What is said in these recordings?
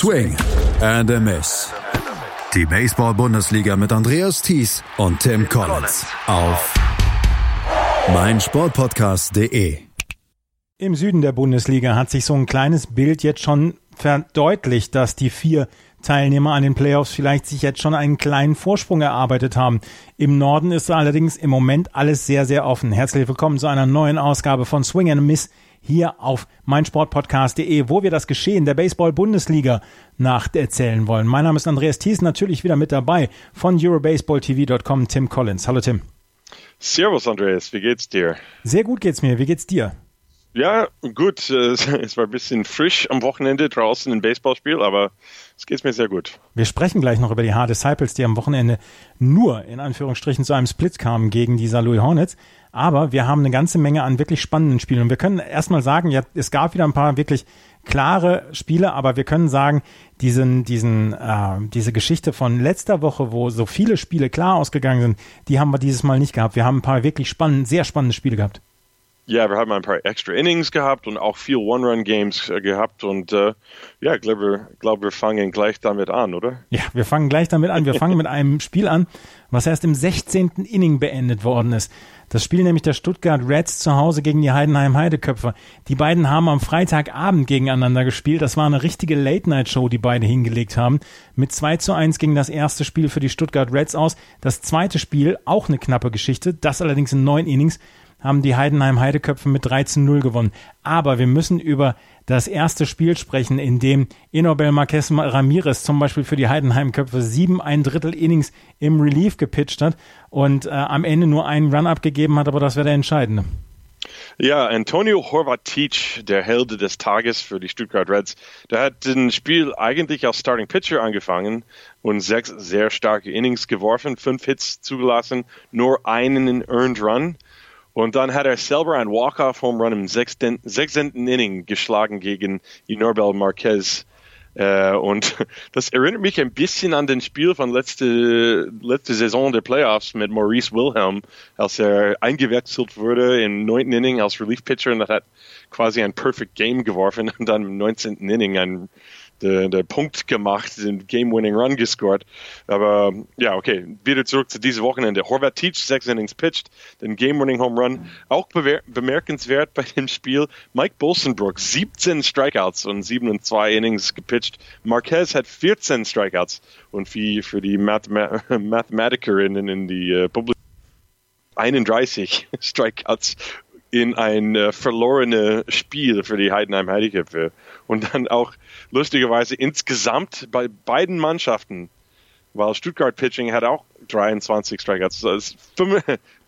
Swing and a Miss. Die Baseball-Bundesliga mit Andreas Thies und Tim Collins auf meinsportpodcast.de. Im Süden der Bundesliga hat sich so ein kleines Bild jetzt schon verdeutlicht, dass die vier Teilnehmer an den Playoffs vielleicht sich jetzt schon einen kleinen Vorsprung erarbeitet haben. Im Norden ist allerdings im Moment alles sehr, sehr offen. Herzlich willkommen zu einer neuen Ausgabe von Swing and Miss hier auf meinsportpodcast.de, wo wir das Geschehen der Baseball-Bundesliga nacherzählen wollen. Mein Name ist Andreas Thies, natürlich wieder mit dabei von EuroBaseballTV.com, Tim Collins. Hallo Tim. Servus Andreas, wie geht's dir? Sehr gut geht's mir. Wie geht's dir? Ja, gut. Es war ein bisschen frisch am Wochenende draußen im Baseballspiel, aber es geht mir sehr gut. Wir sprechen gleich noch über die Hard Disciples, die am Wochenende nur in Anführungsstrichen zu einem Split kamen gegen die Louis Hornets. Aber wir haben eine ganze Menge an wirklich spannenden Spielen. Und wir können erstmal sagen, ja, es gab wieder ein paar wirklich klare Spiele, aber wir können sagen, diesen, diesen, äh, diese Geschichte von letzter Woche, wo so viele Spiele klar ausgegangen sind, die haben wir dieses Mal nicht gehabt. Wir haben ein paar wirklich spannende, sehr spannende Spiele gehabt. Ja, wir haben ein paar extra Innings gehabt und auch viel One-Run-Games äh, gehabt und äh, ja, ich glaube, glaub, wir fangen gleich damit an, oder? Ja, wir fangen gleich damit an. Wir fangen mit einem Spiel an, was erst im 16. Inning beendet worden ist. Das Spiel nämlich der Stuttgart Reds zu Hause gegen die Heidenheim Heideköpfe. Die beiden haben am Freitagabend gegeneinander gespielt. Das war eine richtige Late-Night-Show, die beide hingelegt haben. Mit 2 zu 1 ging das erste Spiel für die Stuttgart Reds aus. Das zweite Spiel, auch eine knappe Geschichte, das allerdings in neun Innings haben die Heidenheim Heideköpfe mit 13-0 gewonnen. Aber wir müssen über das erste Spiel sprechen, in dem Inobel Marquez Ramirez zum Beispiel für die Heidenheim-Köpfe sieben ein Drittel Innings im Relief gepitcht hat und äh, am Ende nur einen Run abgegeben hat, aber das wäre der entscheidende. Ja, Antonio Horvatic, der Held des Tages für die Stuttgart Reds, der hat das Spiel eigentlich als Starting Pitcher angefangen und sechs sehr starke Innings geworfen, fünf Hits zugelassen, nur einen Earned Run. Und dann hat er selber einen Walk-Off-Home Run im sechsten, sechsten Inning geschlagen gegen Inorbel Marquez. Äh, und das erinnert mich ein bisschen an den Spiel von letzte, letzte Saison der Playoffs mit Maurice Wilhelm, als er eingewechselt wurde im neunten Inning als Relief-Pitcher und hat quasi ein Perfect Game geworfen und dann im 19. Inning ein der, der Punkt gemacht, den Game-Winning Run gescored. Aber ja, okay, wieder zurück zu diesem Wochenende. Horvath Teach, sechs Innings pitched, den Game-Winning Home Run. Auch bemerkenswert bei dem Spiel, Mike Bolsenbrook, 17 Strikeouts und 7 und 2 Innings gepitcht. Marquez hat 14 Strikeouts und wie für die Mathema Mathematikerinnen in die uh, Publik 31 Strikeouts in ein äh, verlorenes Spiel für die Heidenheim Heideköpfe. Und dann auch lustigerweise insgesamt bei beiden Mannschaften, weil Stuttgart Pitching hat auch 23 Strikeouts, also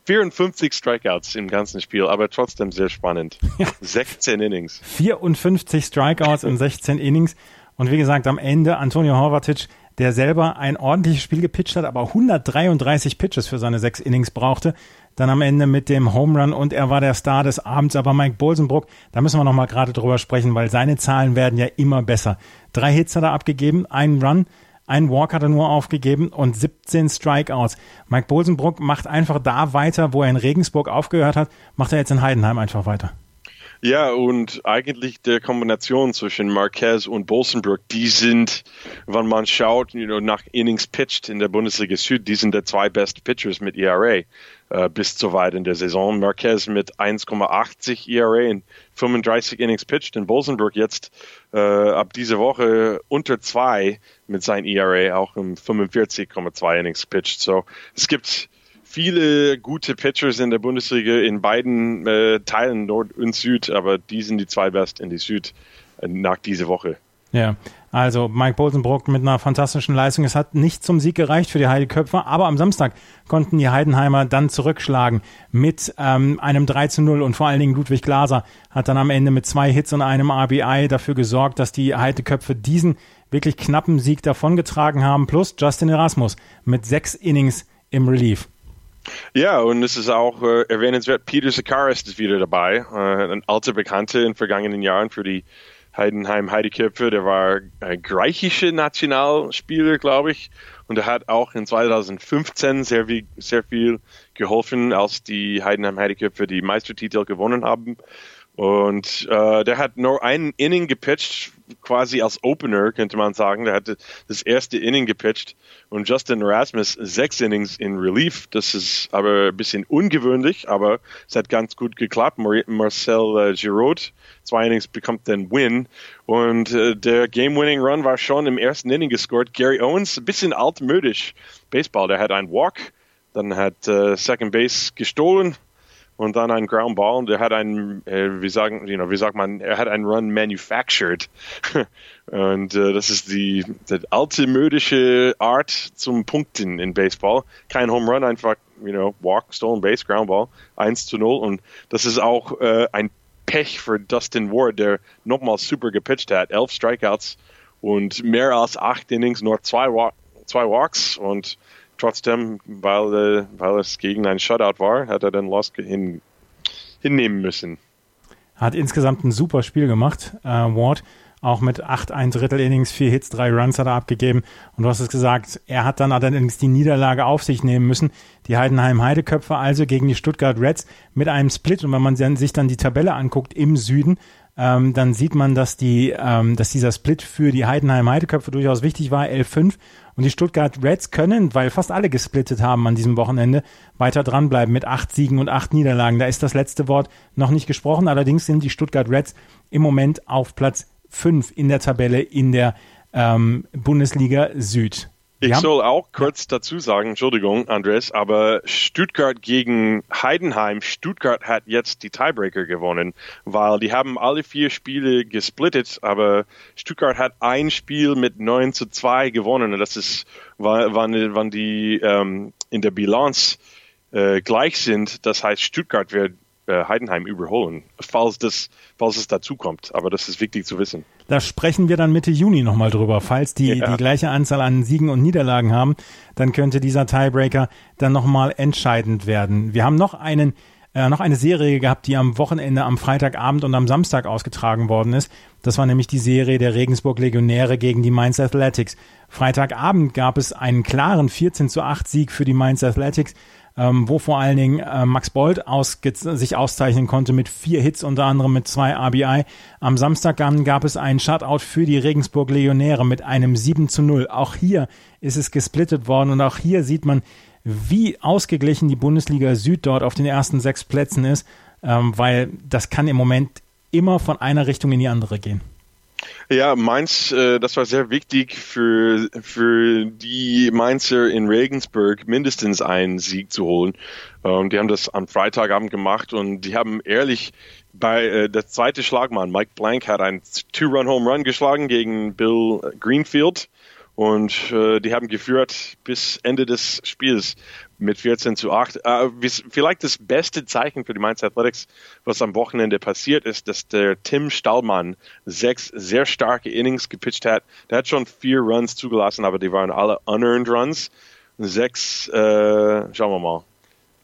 54 Strikeouts im ganzen Spiel, aber trotzdem sehr spannend. 16 Innings. 54 Strikeouts in 16 Innings. Und wie gesagt, am Ende Antonio Horvatic der selber ein ordentliches Spiel gepitcht hat, aber 133 Pitches für seine sechs Innings brauchte. Dann am Ende mit dem Home Run und er war der Star des Abends. Aber Mike Bolsenbrook, da müssen wir nochmal gerade drüber sprechen, weil seine Zahlen werden ja immer besser. Drei Hits hat er abgegeben, einen Run, einen Walk hat er nur aufgegeben und 17 Strikeouts. Mike Bolsenbrook macht einfach da weiter, wo er in Regensburg aufgehört hat, macht er jetzt in Heidenheim einfach weiter. Ja, und eigentlich der Kombination zwischen Marquez und Bolsenbrook, die sind, wenn man schaut, you know, nach Innings pitched in der Bundesliga Süd, die sind der zwei best Pitchers mit ERA äh, bis zu weit in der Saison. Marquez mit 1,80 ERA in 35 Innings pitched und Bolsenbrook jetzt äh, ab dieser Woche unter zwei mit seinem ERA auch im 45,2 Innings pitched. So, es gibt viele gute Pitchers in der Bundesliga in beiden äh, Teilen, Nord und Süd, aber die sind die zwei besten in die Süd äh, nach dieser Woche. Ja, also Mike Bolsenbrook mit einer fantastischen Leistung. Es hat nicht zum Sieg gereicht für die Heideköpfer, aber am Samstag konnten die Heidenheimer dann zurückschlagen mit ähm, einem 3 zu 0 und vor allen Dingen Ludwig Glaser hat dann am Ende mit zwei Hits und einem RBI dafür gesorgt, dass die Heideköpfe diesen wirklich knappen Sieg davongetragen haben, plus Justin Erasmus mit sechs Innings im Relief. Ja, und es ist auch äh, erwähnenswert, Peter Sakaris ist wieder dabei, äh, ein alter Bekannter in vergangenen Jahren für die Heidenheim Heideköpfe. Der war ein griechischer Nationalspieler, glaube ich, und er hat auch in 2015 sehr viel, sehr viel geholfen, als die Heidenheim Heideköpfe die Meistertitel gewonnen haben. Und äh, der hat nur einen Inning gepitcht, quasi als Opener, könnte man sagen. Der hatte das erste Inning gepitcht und Justin Erasmus sechs Innings in Relief. Das ist aber ein bisschen ungewöhnlich, aber es hat ganz gut geklappt. Marcel äh, Giraud, zwei Innings bekommt den Win und äh, der Game-Winning-Run war schon im ersten Inning gescored. Gary Owens, ein bisschen altmodisch Baseball. Der hat einen Walk, dann hat äh, Second Base gestohlen und dann ein Ground Ball und er hat einen, äh, wie sagen, you know, wie sagt man, er hat einen Run manufactured. und äh, das ist die, die alte modische Art zum Punkten in Baseball. Kein Home Run, einfach, you know, Walk, Stolen Base, Ground Ball, 1 zu 0 und das ist auch äh, ein Pech für Dustin Ward, der nochmal super gepitcht hat. Elf Strikeouts und mehr als acht Innings, nur zwei, zwei Walks und trotzdem, weil, äh, weil es gegen ein Shutout war, hat er den Loss hin, hinnehmen müssen. Hat insgesamt ein super Spiel gemacht, äh, Ward. Auch mit acht ein Drittel Innings, vier Hits, drei Runs hat er abgegeben. Und du hast es gesagt, er hat dann allerdings die Niederlage auf sich nehmen müssen. Die Heidenheim Heideköpfe also gegen die Stuttgart Reds mit einem Split. Und wenn man sich dann die Tabelle anguckt im Süden, ähm, dann sieht man, dass die, ähm, dass dieser Split für die Heidenheim Heideköpfe durchaus wichtig war, 11-5. Und die Stuttgart Reds können, weil fast alle gesplittet haben an diesem Wochenende, weiter dranbleiben mit acht Siegen und acht Niederlagen. Da ist das letzte Wort noch nicht gesprochen. Allerdings sind die Stuttgart Reds im Moment auf Platz fünf in der Tabelle in der ähm, Bundesliga Süd. Ich soll auch kurz dazu sagen, Entschuldigung, Andres, aber Stuttgart gegen Heidenheim, Stuttgart hat jetzt die Tiebreaker gewonnen, weil die haben alle vier Spiele gesplittet, aber Stuttgart hat ein Spiel mit 9 zu 2 gewonnen und das ist, wann, wann die ähm, in der Bilanz äh, gleich sind. Das heißt, Stuttgart wird äh, Heidenheim überholen, falls, das, falls es dazu kommt. Aber das ist wichtig zu wissen. Da sprechen wir dann Mitte Juni nochmal drüber. Falls die ja. die gleiche Anzahl an Siegen und Niederlagen haben, dann könnte dieser Tiebreaker dann nochmal entscheidend werden. Wir haben noch einen äh, noch eine Serie gehabt, die am Wochenende, am Freitagabend und am Samstag ausgetragen worden ist. Das war nämlich die Serie der Regensburg Legionäre gegen die Mainz Athletics. Freitagabend gab es einen klaren 14 zu 8 Sieg für die Mainz Athletics ähm, wo vor allen Dingen äh, Max Bold sich auszeichnen konnte mit vier Hits, unter anderem mit zwei RBI. Am Samstag dann gab es einen Shutout für die Regensburg Legionäre mit einem 7 zu 0. Auch hier ist es gesplittet worden und auch hier sieht man, wie ausgeglichen die Bundesliga Süd dort auf den ersten sechs Plätzen ist, ähm, weil das kann im Moment immer von einer Richtung in die andere gehen. Ja, Mainz, äh, das war sehr wichtig für, für die Mainzer in Regensburg mindestens einen Sieg zu holen. Ähm, die haben das am Freitagabend gemacht und die haben ehrlich bei äh, der zweite Schlagmann, Mike Blank, hat einen Two-Run-Home-Run geschlagen gegen Bill Greenfield und äh, die haben geführt bis Ende des Spiels mit 14 zu 8. Äh, vielleicht das beste Zeichen für die Mainz Athletics, was am Wochenende passiert ist, dass der Tim Stallmann sechs sehr starke Innings gepitcht hat. Der hat schon vier Runs zugelassen, aber die waren alle unearned Runs. Sechs, äh, schauen wir mal.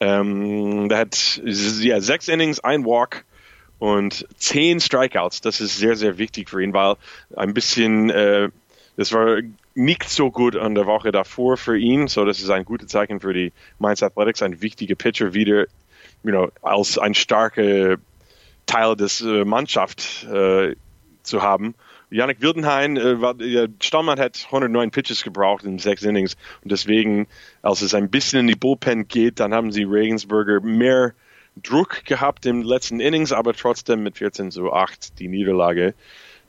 Ähm, der hat ja, sechs Innings, ein Walk und zehn Strikeouts. Das ist sehr, sehr wichtig für ihn, weil ein bisschen, äh, das war nicht so gut an der Woche davor für ihn. So, das ist ein gutes Zeichen für die Mainz Athletics, ein wichtiger Pitcher wieder, you know, als ein starker Teil des äh, Mannschaft äh, zu haben. Janik Wildenhain, äh, Stammmann hat 109 Pitches gebraucht in sechs Innings und deswegen, als es ein bisschen in die Bullpen geht, dann haben sie Regensburger mehr Druck gehabt im letzten Innings, aber trotzdem mit 14 zu 8 die Niederlage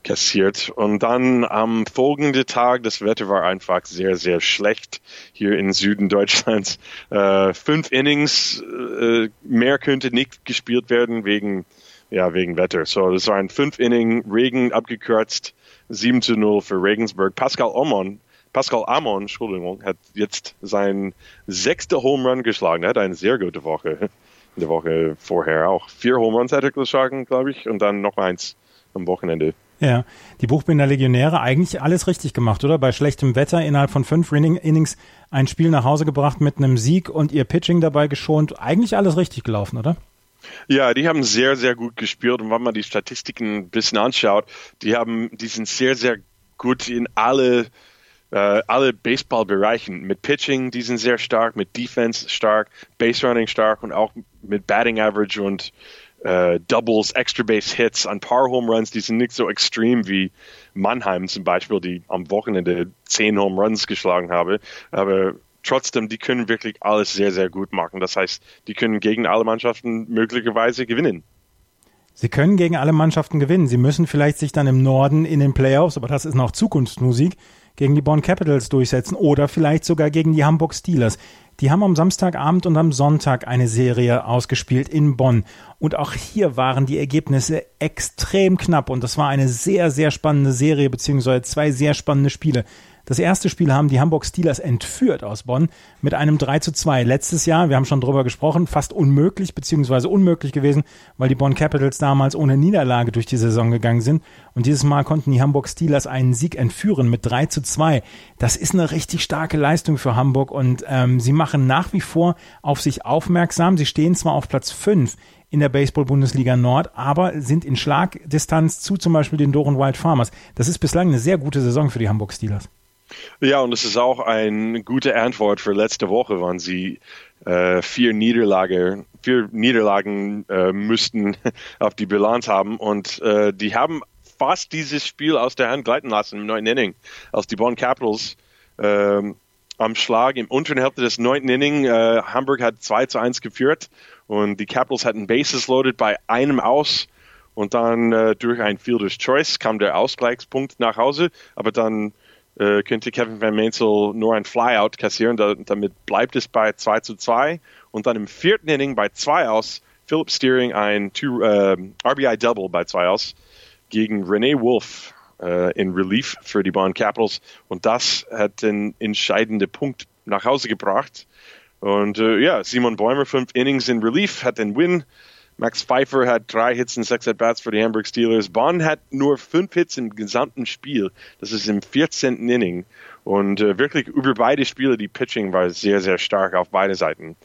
kassiert. Und dann am folgenden Tag, das Wetter war einfach sehr, sehr schlecht hier im Süden Deutschlands. Äh, fünf Innings, äh, mehr könnte nicht gespielt werden wegen, ja, wegen Wetter. So, das war ein fünf Inning Regen abgekürzt, 7 zu 0 für Regensburg. Pascal Amon, Pascal Amon, Entschuldigung, hat jetzt sein sechster Home Run geschlagen. Er hat eine sehr gute Woche. In der Woche vorher auch. Vier Home Runs hat er geschlagen, glaube ich, und dann noch eins am Wochenende. Ja, die Buchbinder Legionäre eigentlich alles richtig gemacht, oder? Bei schlechtem Wetter innerhalb von fünf Innings ein Spiel nach Hause gebracht mit einem Sieg und ihr Pitching dabei geschont. Eigentlich alles richtig gelaufen, oder? Ja, die haben sehr, sehr gut gespielt und wenn man die Statistiken ein bisschen anschaut, die haben, die sind sehr, sehr gut in alle äh, alle Baseballbereichen. Mit Pitching, die sind sehr stark, mit Defense stark, Base Running stark und auch mit Batting Average und äh, Doubles, Extra Base Hits, ein paar Home Runs, die sind nicht so extrem wie Mannheim zum Beispiel, die am Wochenende zehn Home Runs geschlagen habe. Aber trotzdem, die können wirklich alles sehr, sehr gut machen. Das heißt, die können gegen alle Mannschaften möglicherweise gewinnen. Sie können gegen alle Mannschaften gewinnen. Sie müssen vielleicht sich dann im Norden in den Playoffs, aber das ist noch Zukunftsmusik, gegen die Bonn Capitals durchsetzen oder vielleicht sogar gegen die Hamburg Steelers. Die haben am Samstagabend und am Sonntag eine Serie ausgespielt in Bonn. Und auch hier waren die Ergebnisse extrem knapp. Und das war eine sehr, sehr spannende Serie, beziehungsweise zwei sehr spannende Spiele. Das erste Spiel haben die Hamburg Steelers entführt aus Bonn mit einem 3 zu 2. Letztes Jahr, wir haben schon drüber gesprochen, fast unmöglich beziehungsweise unmöglich gewesen, weil die Bonn Capitals damals ohne Niederlage durch die Saison gegangen sind. Und dieses Mal konnten die Hamburg Steelers einen Sieg entführen mit 3 zu 2. Das ist eine richtig starke Leistung für Hamburg und ähm, sie machen nach wie vor auf sich aufmerksam. Sie stehen zwar auf Platz 5 in der Baseball-Bundesliga Nord, aber sind in Schlagdistanz zu zum Beispiel den Doren Wild Farmers. Das ist bislang eine sehr gute Saison für die Hamburg Steelers. Ja, und es ist auch eine gute Antwort für letzte Woche, wann sie äh, vier Niederlage, vier Niederlagen äh, müssten auf die Bilanz haben und äh, die haben fast dieses Spiel aus der Hand gleiten lassen im neunten Inning, als die Bonn Capitals ähm, am Schlag im unteren Hälfte des neunten Inning. Äh, Hamburg hat 2 zu 1 geführt und die Capitals hatten Bases loaded bei einem aus. Und dann äh, durch ein Fielder's Choice kam der Ausgleichspunkt nach Hause, aber dann äh, könnte Kevin Van Mainzel nur ein Flyout kassieren. Da, damit bleibt es bei 2 zu 2. Und dann im vierten Inning bei 2 aus Philip Steering ein two, äh, RBI Double bei 2 aus gegen Rene Wolf äh, in Relief für die Bonn Capitals. Und das hat den entscheidenden Punkt nach Hause gebracht. Und äh, ja, Simon Bäumer, fünf Innings in Relief, hat den Win Max Pfeiffer hat drei Hits und sechs At-Bats für die Hamburg Steelers. Bonn hat nur fünf Hits im gesamten Spiel. Das ist im 14. Inning. Und äh, wirklich über beide Spiele, die Pitching war sehr, sehr stark auf beide Seiten.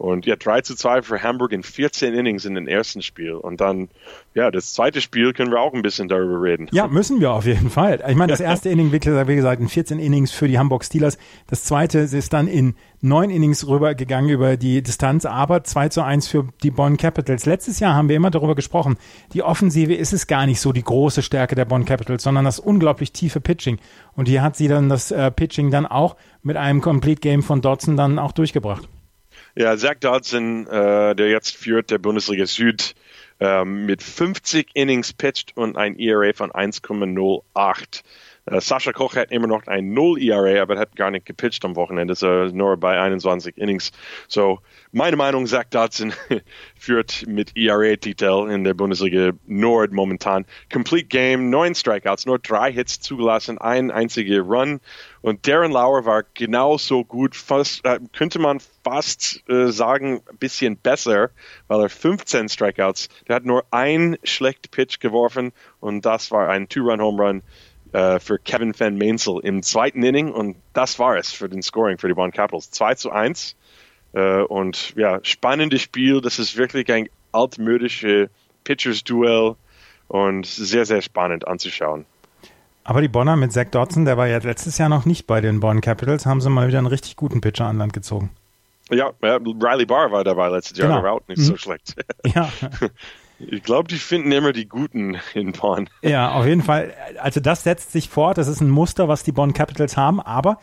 Und ja, 3 zu 2 für Hamburg in 14 Innings in den ersten Spiel. Und dann, ja, das zweite Spiel können wir auch ein bisschen darüber reden. Ja, müssen wir auf jeden Fall. Ich meine, das erste Inning, wie gesagt, in 14 Innings für die Hamburg Steelers. Das zweite ist dann in neun Innings rübergegangen über die Distanz, aber 2 zu 1 für die Bonn Capitals. Letztes Jahr haben wir immer darüber gesprochen, die Offensive ist es gar nicht so die große Stärke der Bonn Capitals, sondern das unglaublich tiefe Pitching. Und hier hat sie dann das äh, Pitching dann auch mit einem Complete Game von Dodson dann auch durchgebracht. Ja, Zach Dodson, äh, der jetzt führt der Bundesliga Süd äh, mit 50 Innings pitched und ein ERA von 1,08. Äh, Sascha Koch hat immer noch ein 0 ERA, aber hat gar nicht gepitcht am Wochenende, so nur bei 21 Innings. So, meine Meinung, Zach Dodson führt mit ERA-Titel in der Bundesliga Nord momentan. Complete Game, neun Strikeouts, nur drei Hits zugelassen, ein einziger Run. Und Darren Lauer war genauso gut, fast, äh, könnte man fast äh, sagen, ein bisschen besser, weil er 15 Strikeouts, der hat nur ein schlecht Pitch geworfen und das war ein Two-Run-Home-Run äh, für Kevin Van Mainzel im zweiten Inning und das war es für den Scoring für die Bonn Capitals. 2 zu 1 äh, und ja, spannendes Spiel. Das ist wirklich ein altmodisches Pitchers-Duell und sehr, sehr spannend anzuschauen. Aber die Bonner mit Zach Dodson, der war ja letztes Jahr noch nicht bei den Bonn Capitals, haben sie mal wieder einen richtig guten Pitcher an Land gezogen. Ja, Riley Barr war dabei letztes Jahr, genau. der war auch nicht mhm. so schlecht. Ja. Ich glaube, die finden immer die Guten in Bonn. Ja, auf jeden Fall. Also das setzt sich fort. Das ist ein Muster, was die Bonn Capitals haben. Aber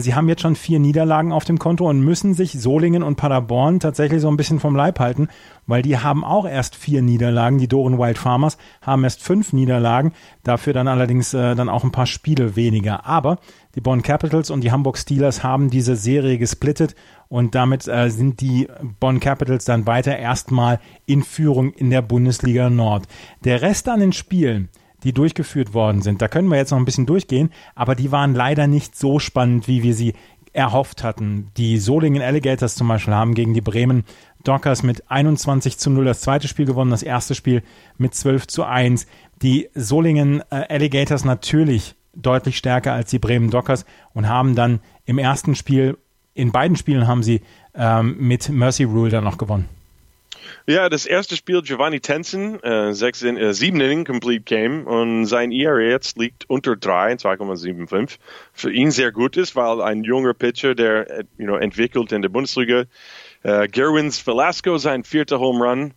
sie haben jetzt schon vier Niederlagen auf dem Konto und müssen sich Solingen und Paderborn tatsächlich so ein bisschen vom Leib halten, weil die haben auch erst vier Niederlagen. Die Doren Wild Farmers haben erst fünf Niederlagen, dafür dann allerdings äh, dann auch ein paar Spiele weniger. Aber die Bonn Capitals und die Hamburg Steelers haben diese Serie gesplittet und damit äh, sind die Bonn Capitals dann weiter erstmal in Führung in der Bundesliga Nord. Der Rest an den Spielen, die durchgeführt worden sind. Da können wir jetzt noch ein bisschen durchgehen, aber die waren leider nicht so spannend, wie wir sie erhofft hatten. Die Solingen Alligators zum Beispiel haben gegen die Bremen Dockers mit 21 zu 0 das zweite Spiel gewonnen, das erste Spiel mit 12 zu 1. Die Solingen äh, Alligators natürlich deutlich stärker als die Bremen Dockers und haben dann im ersten Spiel, in beiden Spielen haben sie ähm, mit Mercy Rule dann noch gewonnen. Ja, das erste Spiel Giovanni Tensen, äh, sechs in, äh, sieben Inning Complete Game und sein ERA jetzt liegt unter drei, 2,75. Für ihn sehr gut ist, weil ein junger Pitcher, der äh, you know, entwickelt in der Bundesliga. Äh, Gerwins Velasco sein vierter Home Run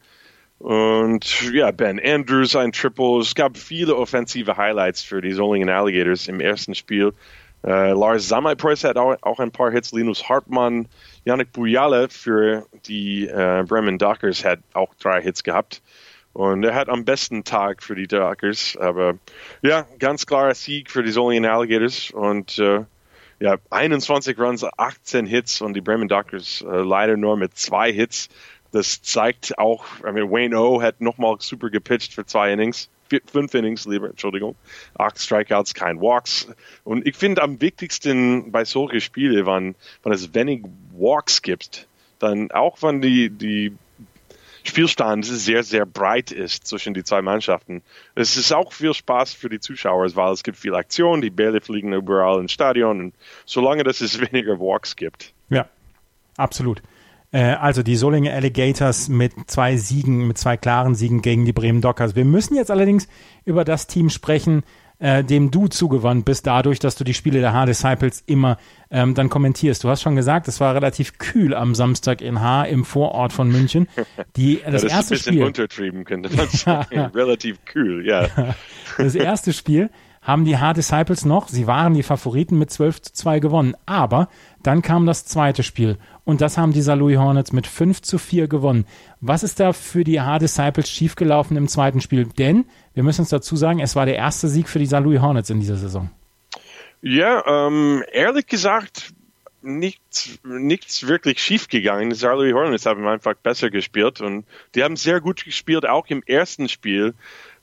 Und ja, Ben Andrews ein Triple. Es gab viele offensive Highlights für die Solingen Alligators im ersten Spiel. Äh, Lars Samaipreis hat auch, auch, ein paar Hits. Linus Hartmann, Yannick Bujale für die äh, Bremen Dockers hat auch drei Hits gehabt. Und er hat am besten Tag für die Dockers. Aber ja, ganz klarer Sieg für die Solingen Alligators. Und äh, ja, 21 Runs, 18 Hits und die Bremen Dockers äh, leider nur mit zwei Hits. Das zeigt auch, I mean, Wayne O hat nochmal super gepitcht für zwei Innings fünf Innings lieber, Entschuldigung, acht Strikeouts, kein Walks. Und ich finde am wichtigsten bei solchen Spielen, wenn, wenn es wenig Walks gibt, dann auch wenn die, die Spielstand sehr, sehr breit ist zwischen die zwei Mannschaften. Es ist auch viel Spaß für die Zuschauer, weil es gibt viel Aktion, die Bälle fliegen überall im Stadion und solange dass es weniger Walks gibt. Ja, absolut. Äh, also die Solinger Alligators mit zwei Siegen, mit zwei klaren Siegen gegen die Bremen Dockers. Wir müssen jetzt allerdings über das Team sprechen, äh, dem du zugewandt bist, dadurch, dass du die Spiele der H-Disciples immer ähm, dann kommentierst. Du hast schon gesagt, es war relativ kühl am Samstag in H im Vorort von München. Die, das, ja, das erste ist ein bisschen Spiel, untertrieben, könnte man sagen. relativ kühl, ja. das erste Spiel haben die H-Disciples noch, sie waren die Favoriten mit 12 zu 2 gewonnen. Aber dann kam das zweite Spiel und das haben die Louis Hornets mit 5 zu 4 gewonnen. Was ist da für die H-Disciples schiefgelaufen im zweiten Spiel? Denn, wir müssen uns dazu sagen, es war der erste Sieg für die Louis Hornets in dieser Saison. Ja, ähm, ehrlich gesagt, nichts, nichts wirklich schief gegangen. Die Louis Hornets haben einfach besser gespielt und die haben sehr gut gespielt, auch im ersten Spiel.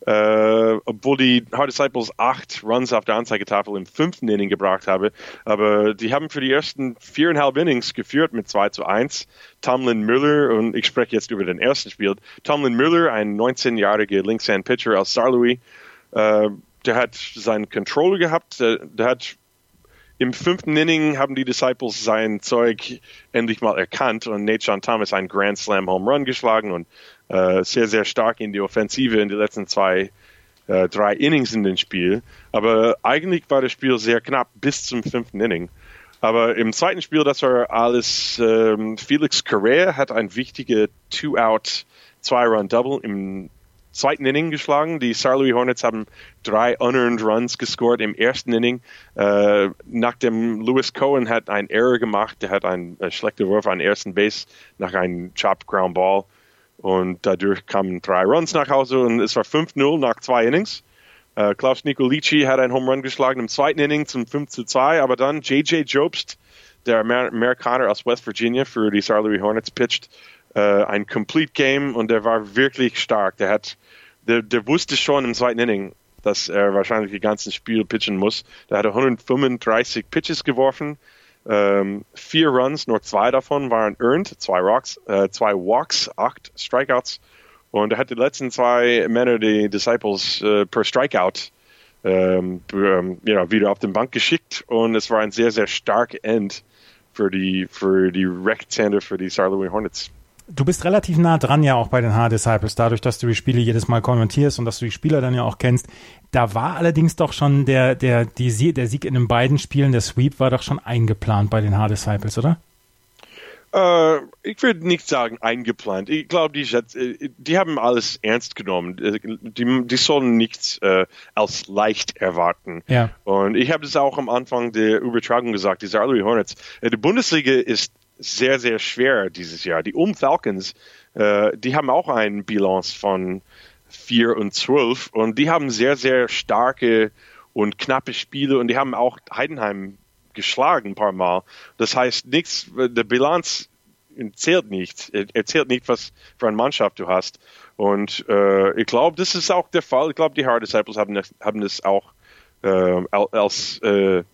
Äh, obwohl die Hard Disciples acht Runs auf der Anzeigetafel im fünften Inning gebracht haben. Aber die haben für die ersten viereinhalb Innings geführt mit 2 zu 1. Tomlin Müller, und ich spreche jetzt über den ersten Spiel, Tomlin Müller, ein 19-jähriger Linkshand-Pitcher aus Saarlouis, äh, der hat seinen Controller gehabt, der, der hat im fünften Inning haben die Disciples sein Zeug endlich mal erkannt und Nate John Thomas einen Grand Slam Home Run geschlagen und äh, sehr, sehr stark in die Offensive in den letzten zwei, äh, drei Innings in dem Spiel. Aber eigentlich war das Spiel sehr knapp bis zum fünften Inning. Aber im zweiten Spiel, das war alles, ähm, Felix Correa hat ein wichtiger Two-Out, Zwei-Run-Double im zweiten Inning geschlagen. Die Louis Hornets haben drei unearned Runs gescored im ersten Inning. Äh, nachdem Lewis Cohen hat einen Error gemacht, der hat einen äh, schlechten Wurf an ersten Base nach einem Chop Ground Ball. Und dadurch kamen drei Runs nach Hause und es war 5-0 nach zwei Innings. Äh, Klaus Nicolici hat einen Home Run geschlagen im zweiten Inning zum 5 2, aber dann J.J. Jobst, der Amer Amerikaner aus West Virginia für die Louis Hornets pitcht, äh, ein Complete Game und der war wirklich stark. Der hat, der, der wusste schon im zweiten Inning, dass er wahrscheinlich die ganzen Spiel pitchen muss. Der hatte 135 Pitches geworfen, ähm, vier Runs, nur zwei davon waren earned, zwei, Rocks, äh, zwei Walks, acht Strikeouts. Und er hat die letzten zwei Männer, die Disciples, äh, per Strikeout ähm, ähm, know, wieder auf den Bank geschickt. Und es war ein sehr, sehr stark End für die, für die Rechtshänder, für die Louis Hornets. Du bist relativ nah dran ja auch bei den H-Disciples, dadurch, dass du die Spiele jedes Mal kommentierst und dass du die Spieler dann ja auch kennst. Da war allerdings doch schon der, der, die, der Sieg in den beiden Spielen, der Sweep, war doch schon eingeplant bei den H-Disciples, oder? Uh, ich würde nicht sagen eingeplant. Ich glaube, die, äh, die haben alles ernst genommen. Äh, die, die sollen nichts äh, als leicht erwarten. Ja. Und ich habe es auch am Anfang der Übertragung gesagt, die Louis Hornets. Die Bundesliga ist sehr, sehr schwer dieses Jahr. Die Um Falcons, äh, die haben auch eine Bilanz von 4 und 12 und die haben sehr, sehr starke und knappe Spiele und die haben auch Heidenheim geschlagen ein paar Mal. Das heißt, nichts, der Bilanz zählt nicht. Er zählt nicht, was für eine Mannschaft du hast. Und äh, ich glaube, das ist auch der Fall. Ich glaube, die Hard Disciples haben das, haben das auch äh, als äh,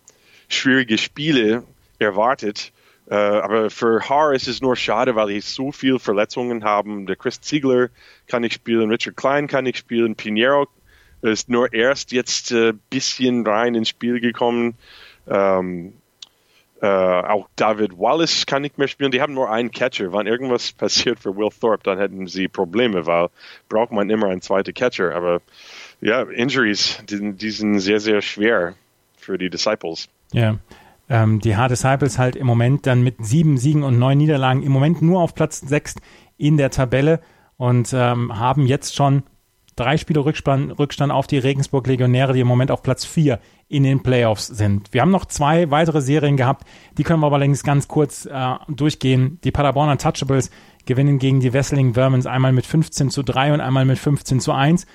schwierige Spiele erwartet. Äh, aber für Haar ist es nur schade, weil die so viele Verletzungen haben. Der Chris Ziegler kann nicht spielen, Richard Klein kann nicht spielen, Pinheiro ist nur erst jetzt ein äh, bisschen rein ins Spiel gekommen. Ähm, äh, auch David Wallace kann nicht mehr spielen. Die haben nur einen Catcher. Wenn irgendwas passiert für Will Thorpe, dann hätten sie Probleme, weil braucht man immer einen zweiten Catcher. Aber ja, Injuries, die, die sind sehr, sehr schwer für die Disciples. Ja. Ähm, die Hard Disciples halt im Moment dann mit sieben Siegen und neun Niederlagen im Moment nur auf Platz sechs in der Tabelle. und ähm, haben jetzt schon drei Spiele Rückstand, Rückstand auf die Regensburg Legionäre, die im Moment auf Platz vier in den Playoffs sind. Wir haben noch zwei weitere Serien gehabt, die können wir aber längst ganz kurz äh, durchgehen. Die Paderborn Untouchables gewinnen gegen die Wesseling Vermins einmal mit 15 zu 3 und einmal mit 15 zu 1.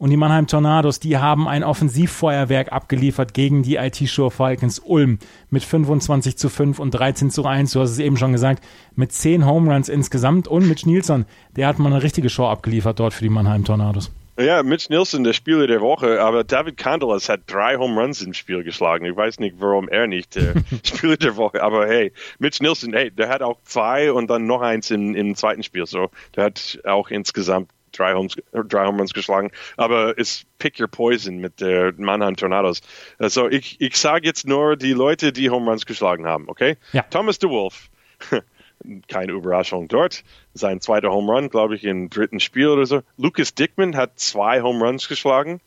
Und die Mannheim Tornados, die haben ein Offensivfeuerwerk abgeliefert gegen die IT-Show Falcons Ulm mit 25 zu 5 und 13 zu 1. Du hast es eben schon gesagt, mit 10 Home Runs insgesamt. Und Mitch Nielsen, der hat mal eine richtige Show abgeliefert dort für die Mannheim Tornados. Ja, Mitch Nielsen, der Spieler der Woche, aber David Candelas hat drei Home Runs im Spiel geschlagen. Ich weiß nicht, warum er nicht der Spieler der Woche, aber hey, Mitch Nielsen, hey, der hat auch zwei und dann noch eins im, im zweiten Spiel. So, der hat auch insgesamt drei Home, drei Home Runs geschlagen, aber es pick your poison mit der Mannheim Tornados. Also ich, ich sage jetzt nur die Leute, die Home Runs geschlagen haben, okay? Ja. Thomas DeWolf, keine Überraschung dort. Sein zweiter Home Run, glaube ich, im dritten Spiel oder so. Lucas Dickman hat zwei Home Runs geschlagen.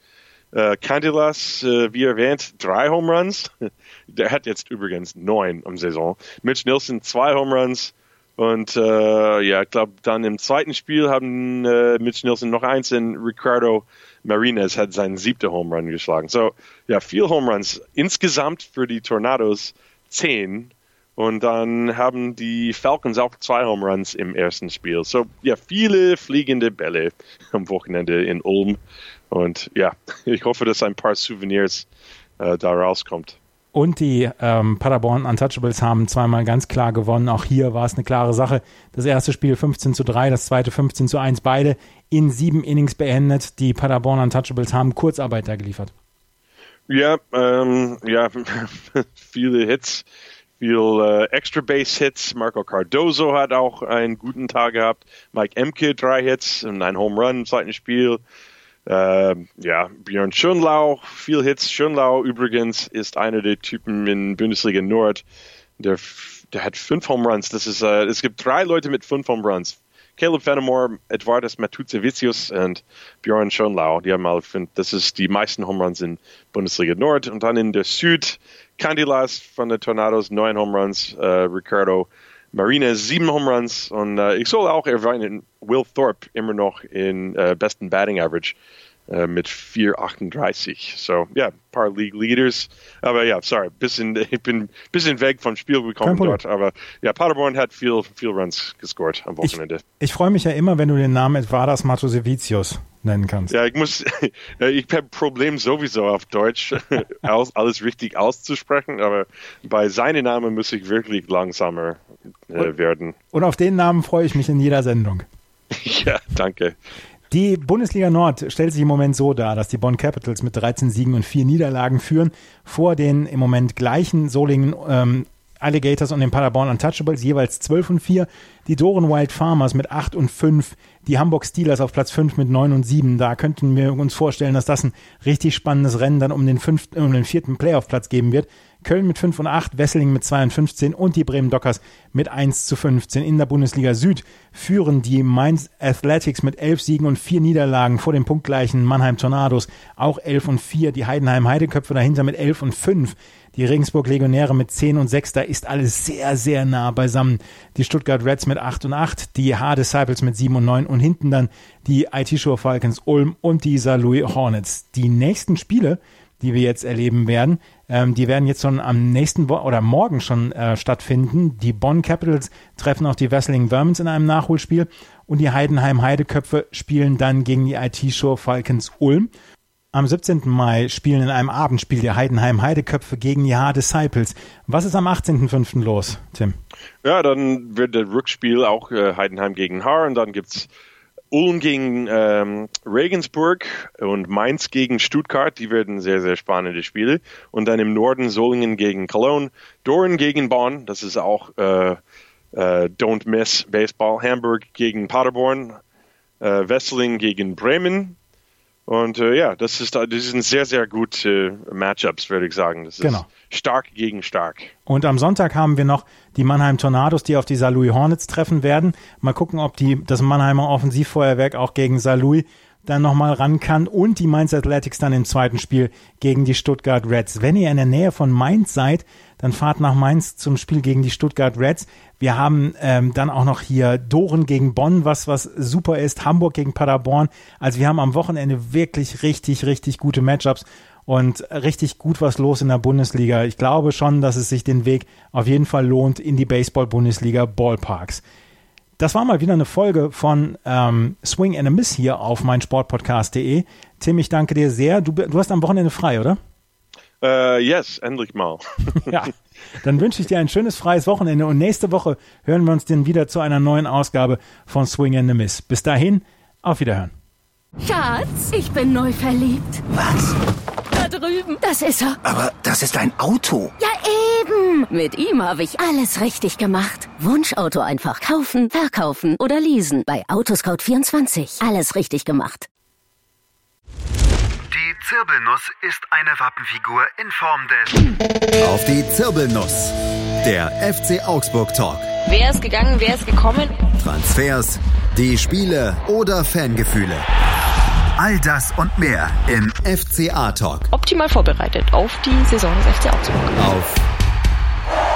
Äh, Candelas, äh, wie erwähnt, drei Home Runs. Der hat jetzt übrigens neun am Saison. Mitch Nielsen zwei Home Runs. Und äh, ja, ich glaube, dann im zweiten Spiel haben äh, Mitch Nielsen noch eins und Ricardo Martinez hat seinen siebten Home Run geschlagen. So, ja, vier Home Runs. Insgesamt für die Tornados zehn. Und dann haben die Falcons auch zwei Home Runs im ersten Spiel. So, ja, viele fliegende Bälle am Wochenende in Ulm. Und ja, ich hoffe, dass ein paar Souvenirs äh, da rauskommt. Und die ähm, Paderborn Untouchables haben zweimal ganz klar gewonnen. Auch hier war es eine klare Sache. Das erste Spiel 15 zu 3, das zweite 15 zu 1, beide in sieben Innings beendet. Die Paderborn Untouchables haben Kurzarbeit da geliefert. Ja, ähm, ja, viele Hits, viel äh, Extra Base Hits. Marco Cardozo hat auch einen guten Tag gehabt. Mike Emke drei Hits und ein Home Run im zweiten Spiel. Äh, ja, Björn Schönlau, viel Hits. Schönlau übrigens ist einer der Typen in Bundesliga Nord, der, der hat fünf Home Runs. Das ist, äh, es gibt drei Leute mit fünf Home Runs. Caleb Fenimore, Edvardas Matuzevicius und Björn Schönlau. Die haben mal, das ist die meisten Home Runs in Bundesliga Nord. Und dann in der Süd, Candilas von den Tornados, neun Home Runs. Äh, Ricardo Marines, sieben Home Runs. Und äh, ich soll auch erwähnen, Will Thorpe immer noch in äh, besten Batting Average äh, mit 4,38. So, ja, ein paar League Leaders. Aber ja, sorry, bisschen, ich bin ein bisschen weg vom Spiel gekommen dort. Aber ja, Paderborn hat viel, viel Runs gescored am Wochenende. Ich, ich freue mich ja immer, wenn du den Namen Edvardas Matosevicius nennen kannst. Ja, ich muss, ich habe Problem sowieso auf Deutsch, alles richtig auszusprechen, aber bei seinem Namen muss ich wirklich langsamer äh, werden. Und auf den Namen freue ich mich in jeder Sendung. ja, danke. Die Bundesliga Nord stellt sich im Moment so dar, dass die Bonn Capitals mit 13 Siegen und 4 Niederlagen führen, vor den im Moment gleichen Solingen ähm, Alligators und den Paderborn Untouchables jeweils 12 und 4, die Doren Wild Farmers mit 8 und 5, die Hamburg Steelers auf Platz 5 mit 9 und 7. Da könnten wir uns vorstellen, dass das ein richtig spannendes Rennen dann um den, fünften, um den vierten Playoff-Platz geben wird. Köln mit 5 und 8, Wesseling mit 2 und 15 und die Bremen Dockers mit 1 zu 15. In der Bundesliga Süd führen die Mainz Athletics mit 11 Siegen und 4 Niederlagen vor dem punktgleichen Mannheim Tornados auch 11 und 4. Die Heidenheim Heideköpfe dahinter mit 11 und 5 die Regensburg Legionäre mit 10 und 6, da ist alles sehr, sehr nah beisammen. Die Stuttgart Reds mit 8 und 8, die H Disciples mit 7 und 9 und hinten dann die IT-Show Falcons Ulm und die Louis Hornets. Die nächsten Spiele, die wir jetzt erleben werden, ähm, die werden jetzt schon am nächsten Wo oder morgen schon äh, stattfinden. Die Bonn Capitals treffen auch die Wesseling Vermins in einem Nachholspiel und die Heidenheim Heideköpfe spielen dann gegen die IT-Show Falcons Ulm. Am 17. Mai spielen in einem Abendspiel die Heidenheim Heideköpfe gegen die H Disciples. Was ist am 18.05. los, Tim? Ja, dann wird der Rückspiel auch äh, Heidenheim gegen Haar und dann gibt's Ulm gegen ähm, Regensburg und Mainz gegen Stuttgart. Die werden sehr, sehr spannende Spiele. Und dann im Norden Solingen gegen Cologne, Doren gegen Bonn. Das ist auch äh, äh, Don't Miss Baseball. Hamburg gegen Paderborn, äh, Wesseling gegen Bremen. Und äh, ja, das ist das sind sehr, sehr gute Matchups, würde ich sagen. Das ist Genau. stark gegen stark. Und am Sonntag haben wir noch die Mannheim Tornados, die auf die Saarlouis Hornets treffen werden. Mal gucken, ob die, das Mannheimer Offensivfeuerwerk auch gegen Saarlouis dann nochmal ran kann und die Mainz Athletics dann im zweiten Spiel gegen die Stuttgart Reds. Wenn ihr in der Nähe von Mainz seid, dann fahrt nach Mainz zum Spiel gegen die Stuttgart Reds. Wir haben ähm, dann auch noch hier Doren gegen Bonn, was was super ist, Hamburg gegen Paderborn. Also wir haben am Wochenende wirklich richtig, richtig gute Matchups und richtig gut was los in der Bundesliga. Ich glaube schon, dass es sich den Weg auf jeden Fall lohnt in die Baseball-Bundesliga Ballparks. Das war mal wieder eine Folge von ähm, Swing and a Miss hier auf meinsportpodcast.de. Tim, ich danke dir sehr. Du, du hast am Wochenende frei, oder? Uh, yes, endlich mal. ja, dann wünsche ich dir ein schönes freies Wochenende und nächste Woche hören wir uns dann wieder zu einer neuen Ausgabe von Swing and a Miss. Bis dahin, auf Wiederhören. Schatz, ich bin neu verliebt. Was? Da drüben. Das ist er. Aber das ist ein Auto. Ja, Mit ihm habe ich alles richtig gemacht. Wunschauto einfach kaufen, verkaufen oder leasen. Bei Autoscout24. Alles richtig gemacht. Die Zirbelnuss ist eine Wappenfigur in Form des. Auf die Zirbelnuss. Der FC Augsburg Talk. Wer ist gegangen, wer ist gekommen? Transfers, die Spiele oder Fangefühle. All das und mehr im FCA Talk Optimal vorbereitet auf die Saison des FC Augsburg. auf